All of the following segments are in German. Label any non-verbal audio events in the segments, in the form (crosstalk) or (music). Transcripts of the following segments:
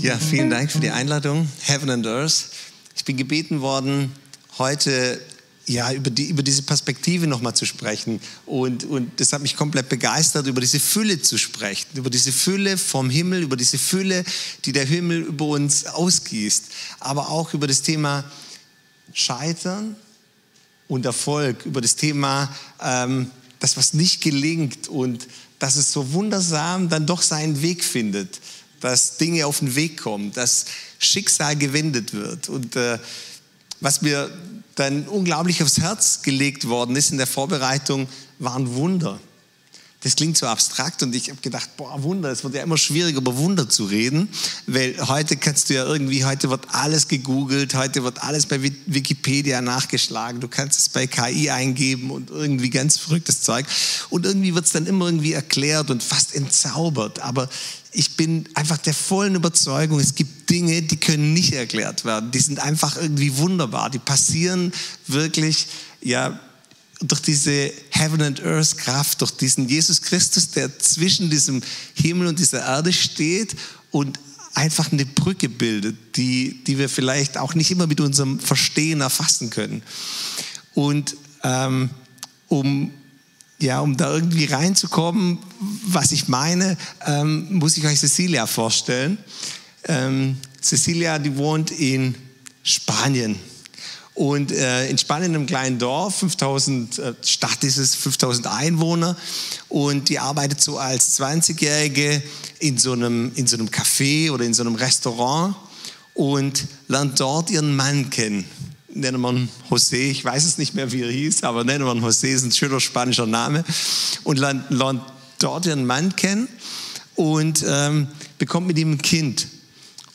Ja, vielen Dank für die Einladung, Heaven and Earth. Ich bin gebeten worden, heute ja, über, die, über diese Perspektive nochmal zu sprechen. Und, und das hat mich komplett begeistert, über diese Fülle zu sprechen, über diese Fülle vom Himmel, über diese Fülle, die der Himmel über uns ausgießt. Aber auch über das Thema Scheitern und Erfolg, über das Thema, ähm, das, was nicht gelingt und dass es so wundersam dann doch seinen Weg findet, dass Dinge auf den Weg kommen, dass Schicksal gewendet wird. Und äh, was mir dann unglaublich aufs Herz gelegt worden ist in der Vorbereitung, waren Wunder. Das klingt so abstrakt und ich habe gedacht, boah, Wunder, es wird ja immer schwieriger, über Wunder zu reden, weil heute kannst du ja irgendwie, heute wird alles gegoogelt, heute wird alles bei Wikipedia nachgeschlagen, du kannst es bei KI eingeben und irgendwie ganz verrücktes Zeug. Und irgendwie wird es dann immer irgendwie erklärt und fast entzaubert, aber ich bin einfach der vollen Überzeugung, es gibt Dinge, die können nicht erklärt werden, die sind einfach irgendwie wunderbar, die passieren wirklich, ja, durch diese Heaven and Earth Kraft, durch diesen Jesus Christus, der zwischen diesem Himmel und dieser Erde steht und einfach eine Brücke bildet, die, die wir vielleicht auch nicht immer mit unserem Verstehen erfassen können. Und ähm, um, ja, um da irgendwie reinzukommen, was ich meine, ähm, muss ich euch Cecilia vorstellen. Ähm, Cecilia, die wohnt in Spanien. Und äh, in Spanien, einem kleinen Dorf, 5000, äh, Stadt ist es, 5000 Einwohner. Und die arbeitet so als 20-Jährige in, so einem, in so einem Café oder in so einem Restaurant und lernt dort ihren Mann kennen. Nennen wir ihn José, ich weiß es nicht mehr, wie er hieß, aber nennen wir ihn José, ist ein schöner spanischer Name. Und lernt, lernt dort ihren Mann kennen und ähm, bekommt mit ihm ein Kind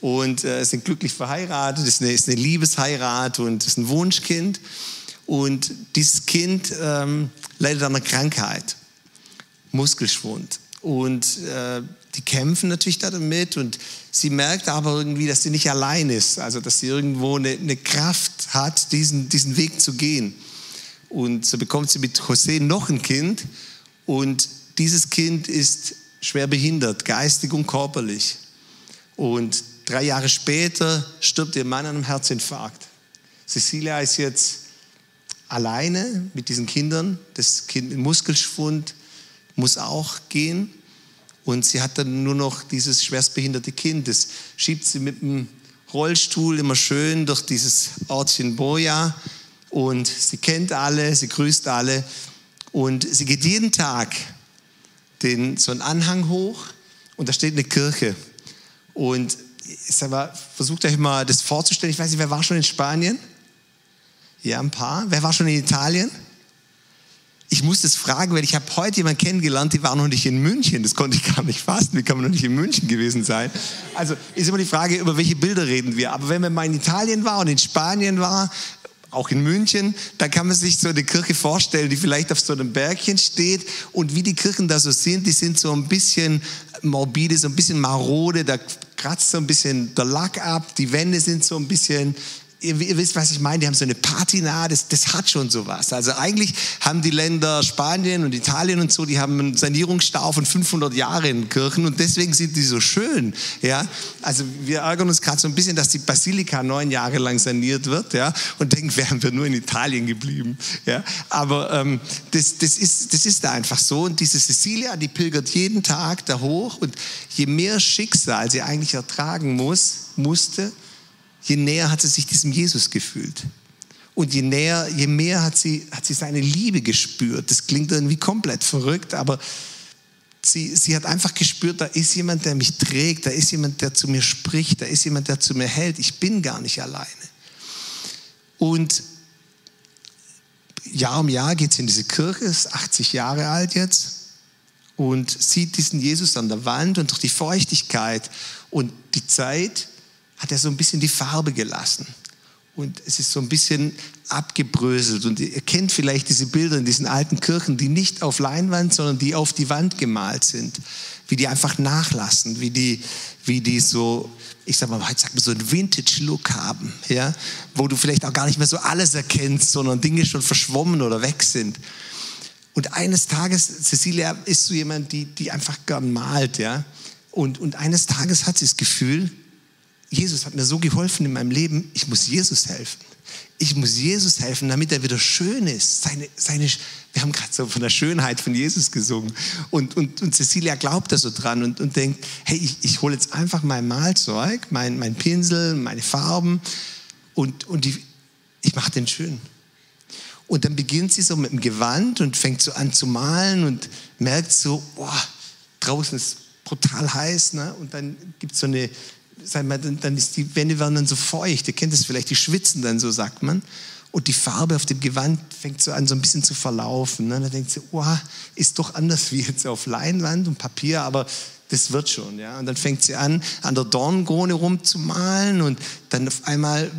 und äh, sind glücklich verheiratet. Ist eine, ist eine Liebesheirat und ist ein Wunschkind. Und dieses Kind ähm, leidet an einer Krankheit, Muskelschwund. Und äh, die kämpfen natürlich damit und sie merkt aber irgendwie, dass sie nicht allein ist, also dass sie irgendwo eine, eine Kraft hat, diesen, diesen Weg zu gehen. Und so bekommt sie mit José noch ein Kind und dieses Kind ist schwer behindert, geistig und körperlich. Und Drei Jahre später stirbt ihr Mann an einem Herzinfarkt. Cecilia ist jetzt alleine mit diesen Kindern. Das Kind mit Muskelschwund muss auch gehen. Und sie hat dann nur noch dieses schwerstbehinderte Kind. Das schiebt sie mit dem Rollstuhl immer schön durch dieses Ortchen Boja. Und sie kennt alle, sie grüßt alle. Und sie geht jeden Tag den, so einen Anhang hoch und da steht eine Kirche. Und sag mal, versucht euch mal das vorzustellen. Ich weiß nicht, wer war schon in Spanien? Ja, ein paar. Wer war schon in Italien? Ich muss das fragen, weil ich habe heute jemanden kennengelernt, die war noch nicht in München. Das konnte ich gar nicht fassen. Wie kann man noch nicht in München gewesen sein? Also ist immer die Frage, über welche Bilder reden wir. Aber wenn man mal in Italien war und in Spanien war, auch in München, da kann man sich so eine Kirche vorstellen, die vielleicht auf so einem Bergchen steht. Und wie die Kirchen da so sind, die sind so ein bisschen morbide, so ein bisschen marode, da kratzt so ein bisschen der Lack ab, die Wände sind so ein bisschen ihr, ihr, wisst, was ich meine, die haben so eine Patina, das, das hat schon sowas. Also eigentlich haben die Länder Spanien und Italien und so, die haben einen Sanierungsstau von 500 Jahren in Kirchen und deswegen sind die so schön. Ja? Also wir ärgern uns gerade so ein bisschen, dass die Basilika neun Jahre lang saniert wird ja? und denken, wären wir nur in Italien geblieben. Ja? Aber ähm, das, das, ist, das ist da einfach so und diese Cecilia, die pilgert jeden Tag da hoch und je mehr Schicksal sie eigentlich ertragen muss, musste, je näher hat sie sich diesem Jesus gefühlt. Und je näher, je mehr hat sie, hat sie seine Liebe gespürt. Das klingt irgendwie komplett verrückt, aber sie, sie hat einfach gespürt, da ist jemand, der mich trägt, da ist jemand, der zu mir spricht, da ist jemand, der zu mir hält. Ich bin gar nicht alleine. Und Jahr um Jahr geht sie in diese Kirche, ist 80 Jahre alt jetzt und sieht diesen Jesus an der Wand und durch die Feuchtigkeit und die Zeit hat er so ein bisschen die Farbe gelassen. Und es ist so ein bisschen abgebröselt. Und ihr kennt vielleicht diese Bilder in diesen alten Kirchen, die nicht auf Leinwand, sondern die auf die Wand gemalt sind. Wie die einfach nachlassen, wie die, wie die so, ich sag mal, heute sagt man so einen Vintage-Look haben, ja? wo du vielleicht auch gar nicht mehr so alles erkennst, sondern Dinge schon verschwommen oder weg sind. Und eines Tages, Cecilia ist so jemand, die, die einfach gern malt, ja. Und, und eines Tages hat sie das Gefühl, Jesus hat mir so geholfen in meinem Leben, ich muss Jesus helfen. Ich muss Jesus helfen, damit er wieder schön ist. Seine, seine, wir haben gerade so von der Schönheit von Jesus gesungen. Und, und, und Cecilia glaubt da so dran und, und denkt, hey, ich, ich hole jetzt einfach mein Malzeug, mein, mein Pinsel, meine Farben und, und die, ich mache den schön. Und dann beginnt sie so mit dem Gewand und fängt so an zu malen und merkt so, boah, draußen ist brutal heiß. Ne? Und dann gibt es so eine, sag mal, dann ist die Wände werden dann so feucht. Ihr kennt das vielleicht, die schwitzen dann so, sagt man. Und die Farbe auf dem Gewand fängt so an, so ein bisschen zu verlaufen. Ne? Da denkt sie, oh, ist doch anders wie jetzt auf Leinwand und Papier, aber das wird schon. Ja? Und dann fängt sie an, an der Dornkrone rumzumalen und dann auf einmal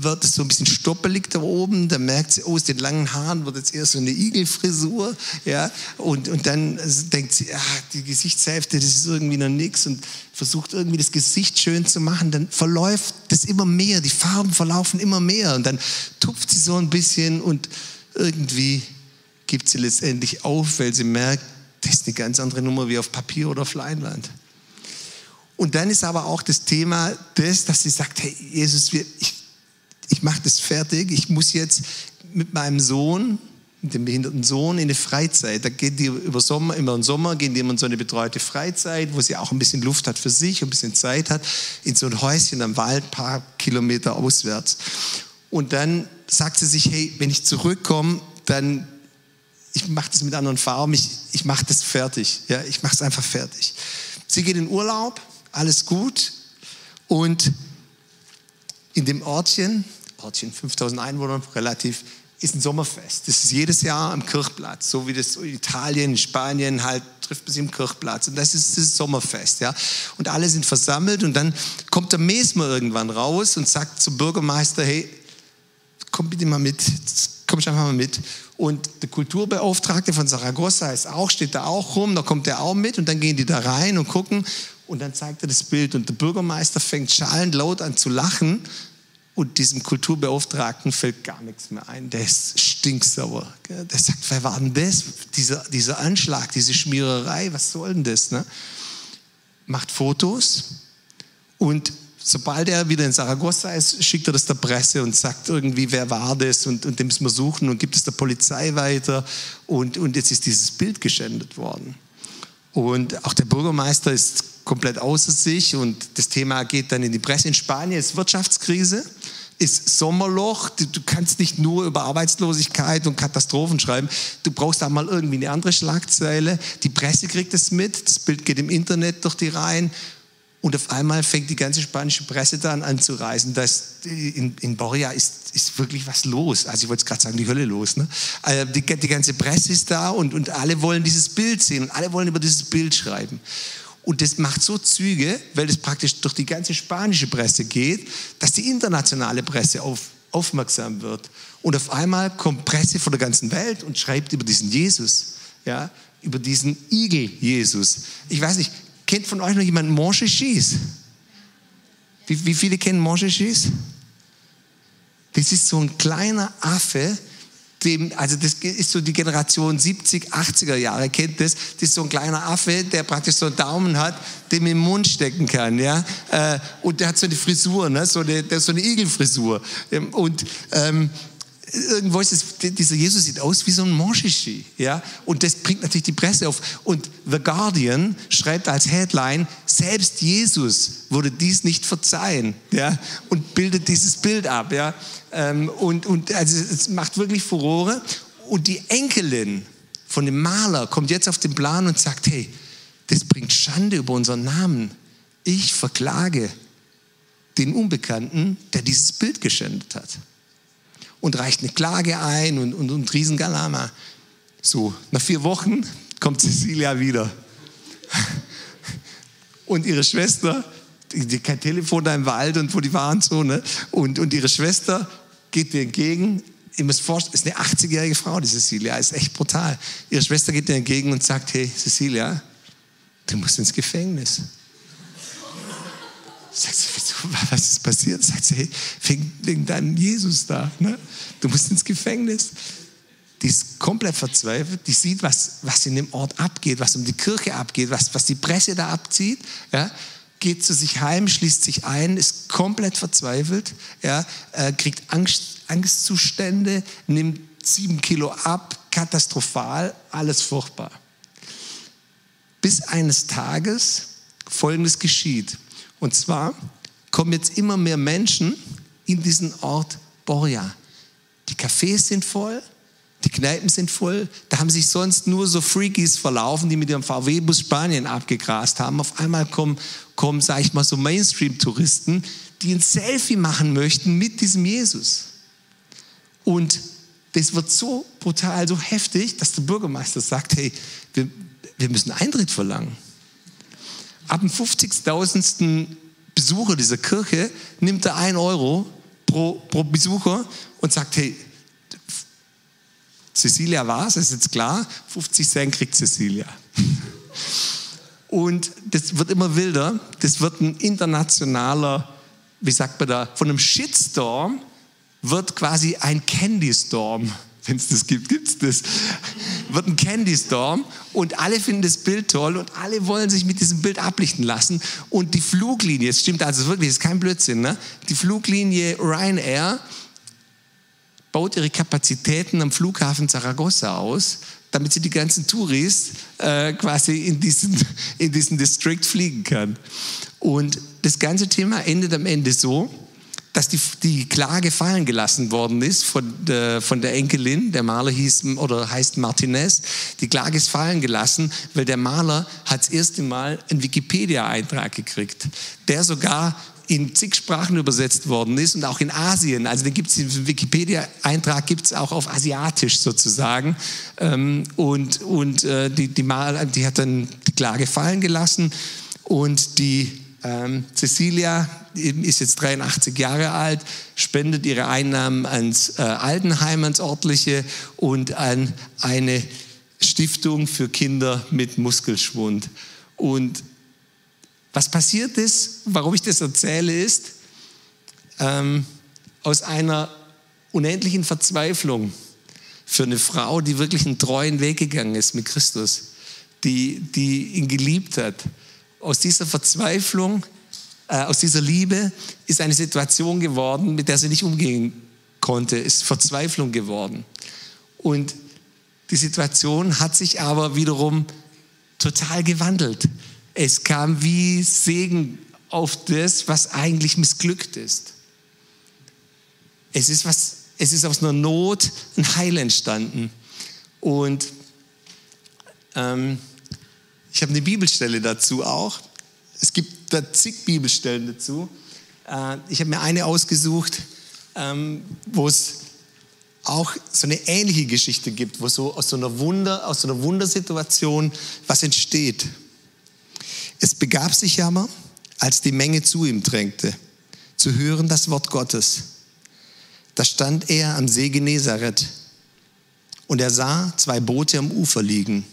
wird es so ein bisschen stoppelig da oben. Dann merkt sie, oh, aus den langen Haaren wird jetzt eher so eine Igelfrisur. Ja? Und, und dann denkt sie, ah, die Gesichtshälfte, das ist irgendwie noch nichts und versucht irgendwie das Gesicht schön zu machen. Dann verläuft das immer mehr, die Farben verlaufen immer mehr und dann tupft sie so ein bisschen und irgendwie gibt sie letztendlich auf, weil sie merkt, das ist eine ganz andere Nummer wie auf Papier oder auf Leinwand. Und dann ist aber auch das Thema das, dass sie sagt, hey Jesus, ich, ich mache das fertig, ich muss jetzt mit meinem Sohn, mit dem behinderten Sohn, in eine Freizeit. Da geht die über Sommer, immer im Sommer, gehen die immer in so eine betreute Freizeit, wo sie auch ein bisschen Luft hat für sich, ein bisschen Zeit hat, in so ein Häuschen am Wald, ein paar Kilometer auswärts. Und dann sagt sie sich, hey, wenn ich zurückkomme, dann ich mache das mit anderen Farben, ich, ich mache das fertig. Ja, ich mache es einfach fertig. Sie geht in Urlaub, alles gut. Und in dem Ortchen, Ortchen 5000 Einwohner, relativ, ist ein Sommerfest. Das ist jedes Jahr am Kirchplatz, so wie das in Italien, Spanien halt trifft man sich im Kirchplatz. Und das ist das Sommerfest, ja. Und alle sind versammelt und dann kommt der Mesmer irgendwann raus und sagt zum Bürgermeister, hey, komm bitte mal mit, komm schon mal mit. Und der Kulturbeauftragte von Saragossa ist auch, steht da auch rum, da kommt er auch mit und dann gehen die da rein und gucken und dann zeigt er das Bild und der Bürgermeister fängt schallend laut an zu lachen und diesem Kulturbeauftragten fällt gar nichts mehr ein. Der ist stinksauer. Der sagt, wer war denn das? Dieser, dieser Anschlag, diese Schmiererei, was soll denn das? Ne? Macht Fotos und sobald er wieder in Saragossa ist, schickt er das der Presse und sagt irgendwie, wer war das und, und den müssen wir suchen und gibt es der Polizei weiter und, und jetzt ist dieses Bild geschändet worden. Und auch der Bürgermeister ist komplett außer sich und das Thema geht dann in die Presse. In Spanien ist Wirtschaftskrise, ist Sommerloch. Du, kannst nicht nur über Arbeitslosigkeit und Katastrophen schreiben. Du brauchst da mal irgendwie eine andere Schlagzeile. Die Presse kriegt es mit. Das Bild geht im Internet durch die Reihen. Und auf einmal fängt die ganze spanische Presse dann an zu reisen. dass in, in Boria ist, ist wirklich was los. Also ich wollte gerade sagen, die Hölle los. Ne? Also die, die ganze Presse ist da und, und alle wollen dieses Bild sehen und alle wollen über dieses Bild schreiben. Und das macht so Züge, weil das praktisch durch die ganze spanische Presse geht, dass die internationale Presse auf, aufmerksam wird. Und auf einmal kommt Presse von der ganzen Welt und schreibt über diesen Jesus, ja, über diesen Igel Jesus. Ich weiß nicht, Kennt von euch noch jemand Monchechis? Wie, wie viele kennen Monchechis? Das ist so ein kleiner Affe, dem, also das ist so die Generation 70, 80er Jahre, kennt das. Das ist so ein kleiner Affe, der praktisch so einen Daumen hat, den im Mund stecken kann, ja. Äh, und der hat so eine Frisur, ne? so, eine, so eine Igelfrisur. Und ähm, irgendwo ist es, dieser Jesus sieht aus wie so ein Monchichi, ja, und das bringt natürlich die Presse auf. Und The Guardian schreibt als Headline, selbst Jesus würde dies nicht verzeihen, ja, und bildet dieses Bild ab, ja, ähm, und, und also es macht wirklich Furore. Und die Enkelin von dem Maler kommt jetzt auf den Plan und sagt, hey, das bringt Schande über unseren Namen. Ich verklage den Unbekannten, der dieses Bild geschändet hat und reicht eine Klage ein und, und, und Riesengalama. So, nach vier Wochen kommt Cecilia wieder. Und ihre Schwester, die, die kein Telefon da im Wald und wo die waren so, ne? Und, und ihre Schwester geht dir entgegen. Ihr müsst vorstellen, ist eine 80-jährige Frau, die Cecilia, ist echt brutal. Ihre Schwester geht dir entgegen und sagt, hey, Cecilia, du musst ins Gefängnis. Sagt sie, was ist passiert? Sagt sie, hey, wegen deinem Jesus da. Ne? Du musst ins Gefängnis. Die ist komplett verzweifelt. Die sieht, was, was in dem Ort abgeht, was um die Kirche abgeht, was, was die Presse da abzieht. Ja? geht zu sich heim, schließt sich ein, ist komplett verzweifelt, ja, äh, kriegt Angst, Angstzustände, nimmt sieben Kilo ab, katastrophal, alles furchtbar. Bis eines Tages Folgendes geschieht. Und zwar kommen jetzt immer mehr Menschen in diesen Ort Borja. Die Cafés sind voll, die Kneipen sind voll. Da haben sich sonst nur so Freakies verlaufen, die mit ihrem VW-Bus Spanien abgegrast haben. Auf einmal kommen, kommen sage ich mal, so Mainstream-Touristen, die ein Selfie machen möchten mit diesem Jesus. Und das wird so brutal, so heftig, dass der Bürgermeister sagt, hey, wir, wir müssen Eintritt verlangen. Ab dem 50.000. Besucher dieser Kirche nimmt er ein Euro pro, pro Besucher und sagt, hey, Cecilia war es, ist jetzt klar, 50 Cent kriegt Cecilia. (laughs) Und das wird immer wilder, das wird ein internationaler, wie sagt man da, von einem Shitstorm wird quasi ein Candy Storm. (laughs) Wenn es das gibt, gibt es das. Wird ein Candy Storm und alle finden das Bild toll und alle wollen sich mit diesem Bild ablichten lassen. Und die Fluglinie, es stimmt also wirklich, das ist kein Blödsinn, ne? die Fluglinie Ryanair baut ihre Kapazitäten am Flughafen Zaragoza aus, damit sie die ganzen Touris äh, quasi in diesen, in diesen District fliegen kann. Und das ganze Thema endet am Ende so, dass die, die Klage fallen gelassen worden ist von der, von der Enkelin. Der Maler hieß oder heißt Martinez. Die Klage ist fallen gelassen, weil der Maler hat das erste Mal einen Wikipedia-Eintrag gekriegt, der sogar in zig Sprachen übersetzt worden ist und auch in Asien. Also den gibt es im Wikipedia-Eintrag gibt es auch auf Asiatisch sozusagen. Ähm, und und äh, die, die, Mal, die hat dann die Klage fallen gelassen und die ähm, Cecilia ist jetzt 83 Jahre alt, spendet ihre Einnahmen ans äh, Altenheim, ans örtliche und an eine Stiftung für Kinder mit Muskelschwund. Und was passiert ist, warum ich das erzähle, ist, ähm, aus einer unendlichen Verzweiflung für eine Frau, die wirklich einen treuen Weg gegangen ist mit Christus, die, die ihn geliebt hat, aus dieser Verzweiflung, aus dieser Liebe ist eine Situation geworden, mit der sie nicht umgehen konnte, ist Verzweiflung geworden. Und die Situation hat sich aber wiederum total gewandelt. Es kam wie Segen auf das, was eigentlich missglückt ist. Es ist, was, es ist aus einer Not ein Heil entstanden. Und ähm, ich habe eine Bibelstelle dazu auch. Es gibt da zig Bibelstellen dazu. Äh, ich habe mir eine ausgesucht, ähm, wo es auch so eine ähnliche Geschichte gibt, wo so aus so einer Wunder, aus so einer Wundersituation was entsteht. Es begab sich aber, als die Menge zu ihm drängte, zu hören das Wort Gottes. Da stand er am See Genezareth und er sah zwei Boote am Ufer liegen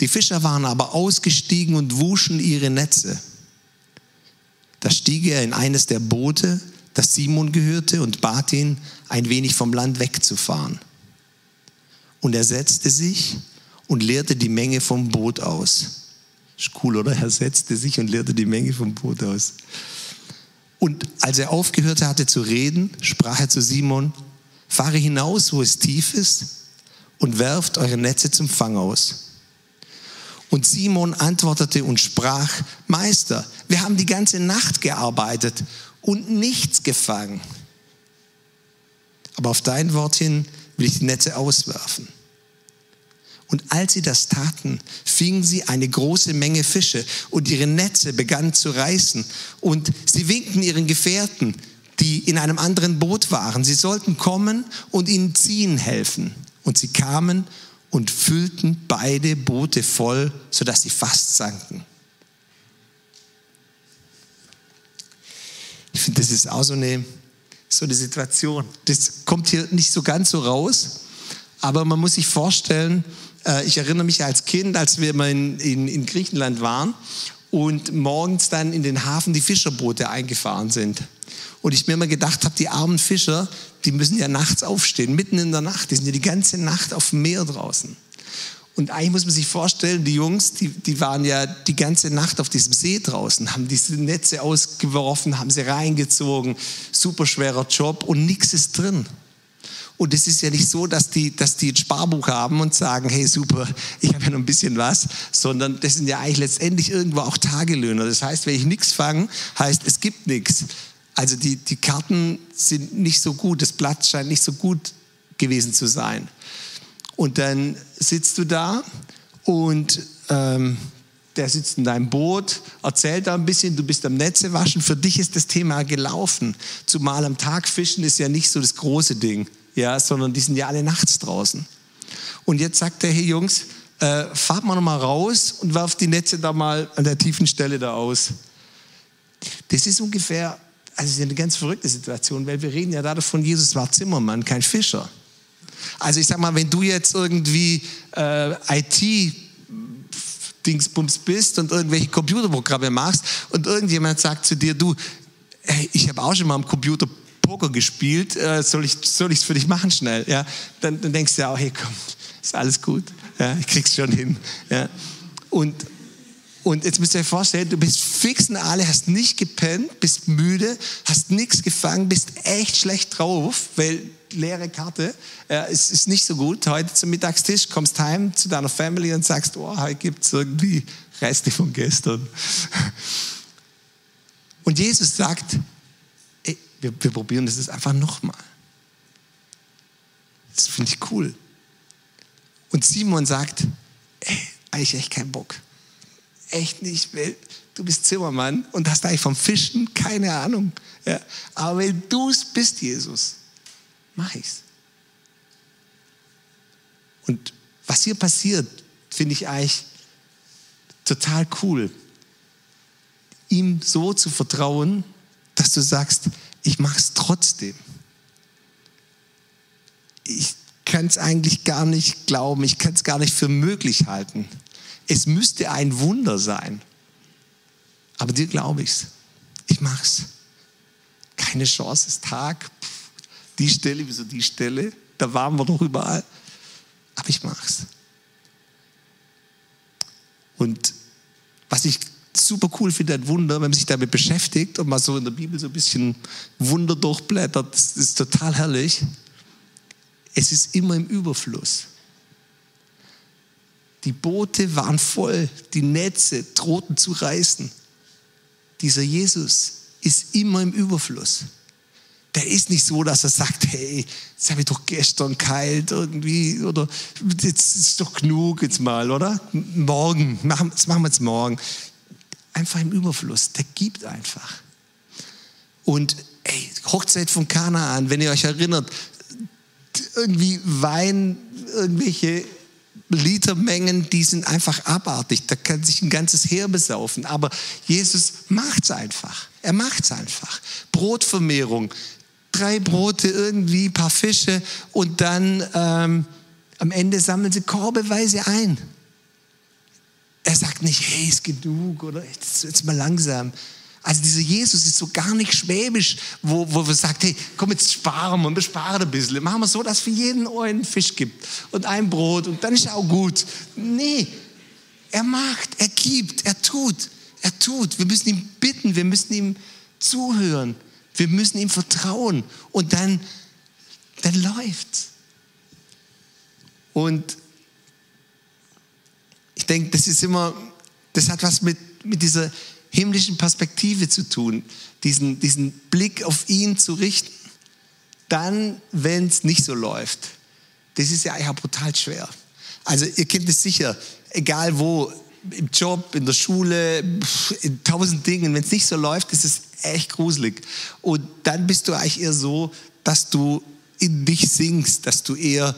die Fischer waren aber ausgestiegen und wuschen ihre Netze. Da stieg er in eines der Boote, das Simon gehörte, und bat ihn, ein wenig vom Land wegzufahren. Und er setzte sich und leerte die Menge vom Boot aus. Ist cool, oder? Er setzte sich und leerte die Menge vom Boot aus. Und als er aufgehört hatte zu reden, sprach er zu Simon, fahre hinaus, wo es tief ist, und werft eure Netze zum Fang aus. Und Simon antwortete und sprach, Meister, wir haben die ganze Nacht gearbeitet und nichts gefangen. Aber auf dein Wort hin will ich die Netze auswerfen. Und als sie das taten, fingen sie eine große Menge Fische und ihre Netze begannen zu reißen. Und sie winkten ihren Gefährten, die in einem anderen Boot waren, sie sollten kommen und ihnen ziehen helfen. Und sie kamen und füllten beide Boote voll, sodass sie fast sanken. Ich finde, das ist auch so eine, so eine Situation. Das kommt hier nicht so ganz so raus, aber man muss sich vorstellen, äh, ich erinnere mich als Kind, als wir mal in, in, in Griechenland waren und morgens dann in den Hafen die Fischerboote eingefahren sind. Und ich mir immer gedacht habe, die armen Fischer, die müssen ja nachts aufstehen, mitten in der Nacht. Die sind ja die ganze Nacht auf dem Meer draußen. Und eigentlich muss man sich vorstellen, die Jungs, die, die waren ja die ganze Nacht auf diesem See draußen, haben diese Netze ausgeworfen, haben sie reingezogen, super schwerer Job und nichts ist drin. Und es ist ja nicht so, dass die, dass die ein Sparbuch haben und sagen, hey super, ich habe ja noch ein bisschen was, sondern das sind ja eigentlich letztendlich irgendwo auch Tagelöhner. Das heißt, wenn ich nichts fange, heißt, es gibt nichts. Also die, die Karten sind nicht so gut, das Blatt scheint nicht so gut gewesen zu sein. Und dann sitzt du da und ähm, der sitzt in deinem Boot, erzählt da ein bisschen, du bist am Netze waschen. Für dich ist das Thema gelaufen. Zumal am Tag fischen ist ja nicht so das große Ding ja, sondern die sind ja alle nachts draußen. Und jetzt sagt er, hey Jungs, äh, fahrt mal noch mal raus und werft die Netze da mal an der tiefen Stelle da aus. Das ist ungefähr, also ist eine ganz verrückte Situation, weil wir reden ja da davon, Jesus war Zimmermann, kein Fischer. Also ich sag mal, wenn du jetzt irgendwie äh, IT Dingsbums bist und irgendwelche Computerprogramme machst und irgendjemand sagt zu dir, du, hey, ich habe auch schon mal am Computer Poker gespielt, äh, soll ich es für dich machen schnell? Ja? Dann, dann denkst du ja, oh, hey, komm, ist alles gut, ja? ich krieg's schon hin. Ja? Und, und jetzt müsst ihr euch vorstellen, du bist fix und alle, hast nicht gepennt, bist müde, hast nichts gefangen, bist echt schlecht drauf, weil leere Karte, äh, es ist nicht so gut. Heute zum Mittagstisch kommst heim zu deiner Family und sagst, oh, heute gibt es irgendwie Reste von gestern. Und Jesus sagt, wir, wir probieren das jetzt einfach nochmal. Das finde ich cool. Und Simon sagt, ey, eigentlich echt keinen Bock. Echt nicht, weil du bist Zimmermann und hast eigentlich vom Fischen keine Ahnung. Ja, aber weil du es bist, Jesus, mach ich's. Und was hier passiert, finde ich eigentlich total cool. Ihm so zu vertrauen, dass du sagst, ich mache es trotzdem. Ich kann es eigentlich gar nicht glauben, ich kann es gar nicht für möglich halten. Es müsste ein Wunder sein. Aber dir glaube ich es. Ich mache es. Keine Chance, es ist Tag. Die Stelle, wieso die Stelle? Da waren wir doch überall. Aber ich mache es. Und was ich super cool finde, ein Wunder, wenn man sich damit beschäftigt und mal so in der Bibel so ein bisschen Wunder durchblättert, das ist total herrlich. Es ist immer im Überfluss. Die Boote waren voll, die Netze drohten zu reißen. Dieser Jesus ist immer im Überfluss. Der ist nicht so, dass er sagt, hey, jetzt habe ich doch gestern kalt irgendwie oder jetzt ist doch genug jetzt mal, oder? Morgen, machen, das machen wir jetzt morgen einfach im Überfluss. Der gibt einfach. Und ey, Hochzeit von Kanaan, wenn ihr euch erinnert, irgendwie Wein, irgendwelche Litermengen, die sind einfach abartig. Da kann sich ein ganzes Heer besaufen. Aber Jesus macht es einfach. Er macht es einfach. Brotvermehrung. Drei Brote, irgendwie, ein paar Fische und dann ähm, am Ende sammeln sie korbeweise ein. Er sagt nicht, hey, ist genug oder jetzt, jetzt mal langsam. Also dieser Jesus ist so gar nicht schwäbisch, wo, wo wir sagen, hey, komm jetzt sparen wir und besparen ein bisschen. Machen wir so, dass für jeden einen Fisch gibt und ein Brot und dann ist auch gut. Nee, er macht, er gibt, er tut, er tut. Wir müssen ihm bitten, wir müssen ihm zuhören, wir müssen ihm vertrauen und dann, dann läuft's. Und ich denke, das ist immer, das hat was mit, mit dieser himmlischen Perspektive zu tun, diesen, diesen Blick auf ihn zu richten. Dann, wenn es nicht so läuft, das ist ja eigentlich brutal schwer. Also ihr kennt es sicher, egal wo, im Job, in der Schule, in tausend Dingen, wenn es nicht so läuft, ist es echt gruselig. Und dann bist du eigentlich eher so, dass du in dich singst, dass du eher,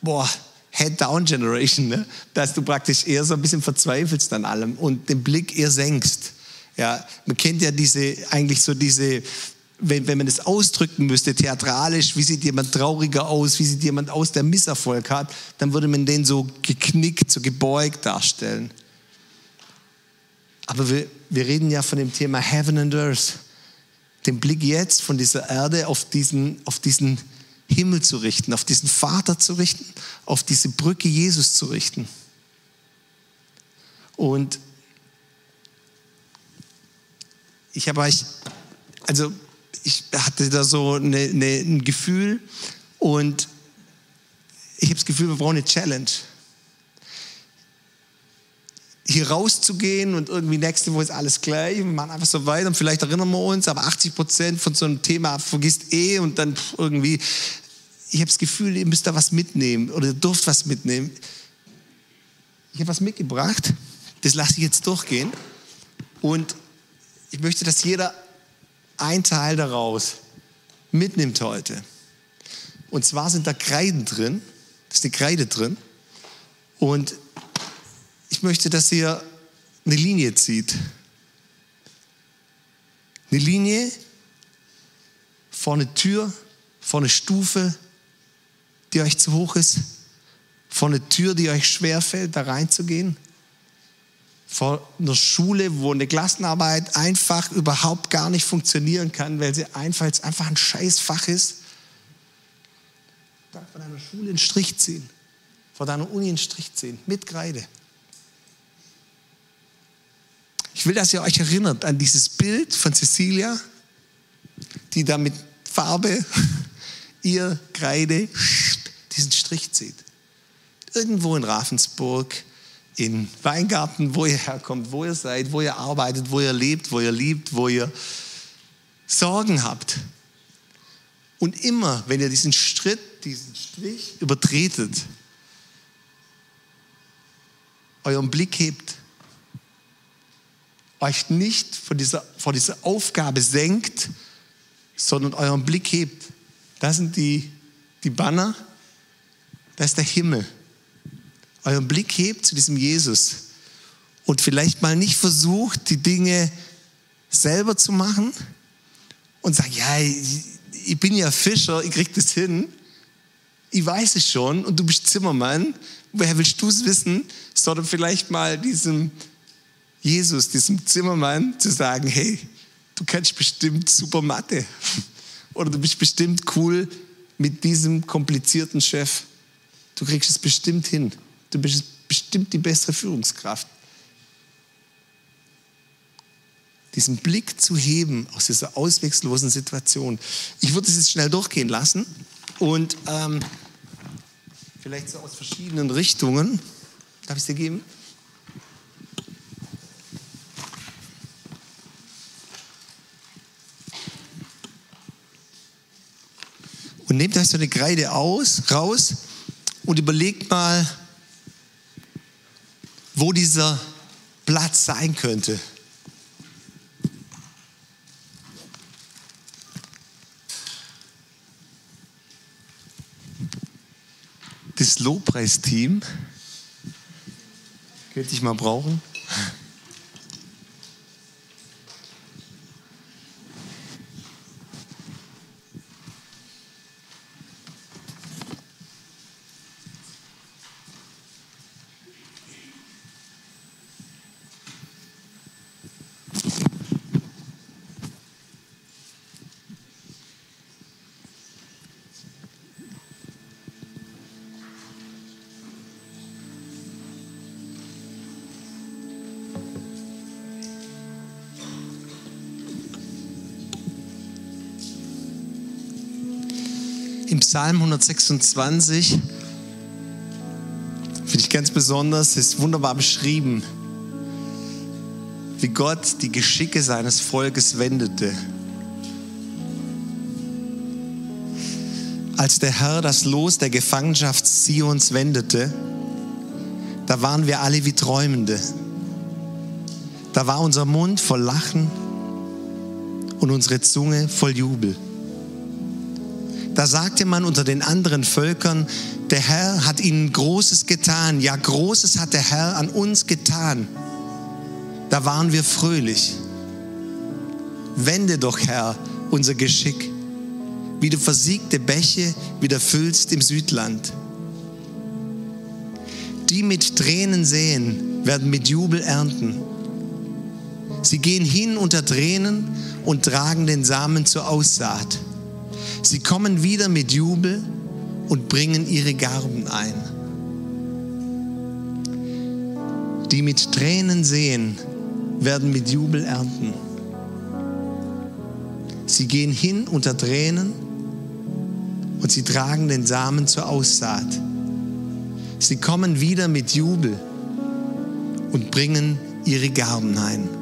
boah, Head-Down-Generation, ne? dass du praktisch eher so ein bisschen verzweifelst an allem und den Blick eher senkst. Ja, man kennt ja diese, eigentlich so diese, wenn, wenn man das ausdrücken müsste, theatralisch, wie sieht jemand trauriger aus, wie sieht jemand aus, der Misserfolg hat, dann würde man den so geknickt, so gebeugt darstellen. Aber wir, wir reden ja von dem Thema Heaven and Earth. Den Blick jetzt von dieser Erde auf diesen, auf diesen Himmel zu richten, auf diesen Vater zu richten, auf diese Brücke Jesus zu richten. Und ich habe euch, also ich hatte da so eine, eine, ein Gefühl und ich habe das Gefühl, wir brauchen eine Challenge. Hier rauszugehen und irgendwie nächste Woche ist alles gleich, wir machen einfach so weiter und vielleicht erinnern wir uns, aber 80 Prozent von so einem Thema vergisst eh und dann irgendwie, ich habe das Gefühl, ihr müsst da was mitnehmen oder ihr dürft was mitnehmen. Ich habe was mitgebracht, das lasse ich jetzt durchgehen und ich möchte, dass jeder ein Teil daraus mitnimmt heute. Und zwar sind da Kreiden drin, da ist eine Kreide drin. Und ich möchte, dass ihr eine Linie zieht. Eine Linie vor eine Tür, vor eine Stufe, die euch zu hoch ist, vor eine Tür, die euch schwerfällt, da reinzugehen vor einer Schule, wo eine Klassenarbeit einfach überhaupt gar nicht funktionieren kann, weil sie einfach, einfach ein Scheißfach ist. Da von deiner Schule einen Strich ziehen, vor deiner Uni einen Strich ziehen, mit Kreide. Ich will, dass ihr euch erinnert an dieses Bild von Cecilia, die da mit Farbe (laughs) ihr Kreide diesen Strich zieht. Irgendwo in Ravensburg in Weingarten, wo ihr herkommt, wo ihr seid, wo ihr arbeitet, wo ihr lebt, wo ihr liebt, wo ihr Sorgen habt. Und immer, wenn ihr diesen Schritt, diesen Strich übertretet, euren Blick hebt, euch nicht von dieser, vor dieser Aufgabe senkt, sondern euren Blick hebt. Das sind die, die Banner, das ist der Himmel euren Blick hebt zu diesem Jesus und vielleicht mal nicht versucht, die Dinge selber zu machen und sagt, ja, ich bin ja Fischer, ich krieg das hin. Ich weiß es schon und du bist Zimmermann. Woher willst du es wissen? Sondern vielleicht mal diesem Jesus, diesem Zimmermann zu sagen, hey, du kannst bestimmt super Mathe. (laughs) Oder du bist bestimmt cool mit diesem komplizierten Chef. Du kriegst es bestimmt hin. Du bist bestimmt die bessere Führungskraft. Diesen Blick zu heben aus dieser ausweglosen Situation. Ich würde es jetzt schnell durchgehen lassen und ähm, vielleicht so aus verschiedenen Richtungen. Darf ich es dir geben? Und nehmt euch so eine Kreide aus, raus und überlegt mal, wo dieser Platz sein könnte. Das Lobpreisteam könnte ich mal brauchen. Psalm 126 finde ich ganz besonders, ist wunderbar beschrieben, wie Gott die Geschicke seines Volkes wendete. Als der Herr das Los der Gefangenschaft Zions wendete, da waren wir alle wie Träumende. Da war unser Mund voll Lachen und unsere Zunge voll Jubel. Da sagte man unter den anderen Völkern, der Herr hat ihnen Großes getan. Ja, Großes hat der Herr an uns getan. Da waren wir fröhlich. Wende doch, Herr, unser Geschick, wie du versiegte Bäche wieder füllst im Südland. Die mit Tränen säen, werden mit Jubel ernten. Sie gehen hin unter Tränen und tragen den Samen zur Aussaat. Sie kommen wieder mit Jubel und bringen ihre Garben ein. Die mit Tränen sehen, werden mit Jubel ernten. Sie gehen hin unter Tränen und sie tragen den Samen zur Aussaat. Sie kommen wieder mit Jubel und bringen ihre Gaben ein.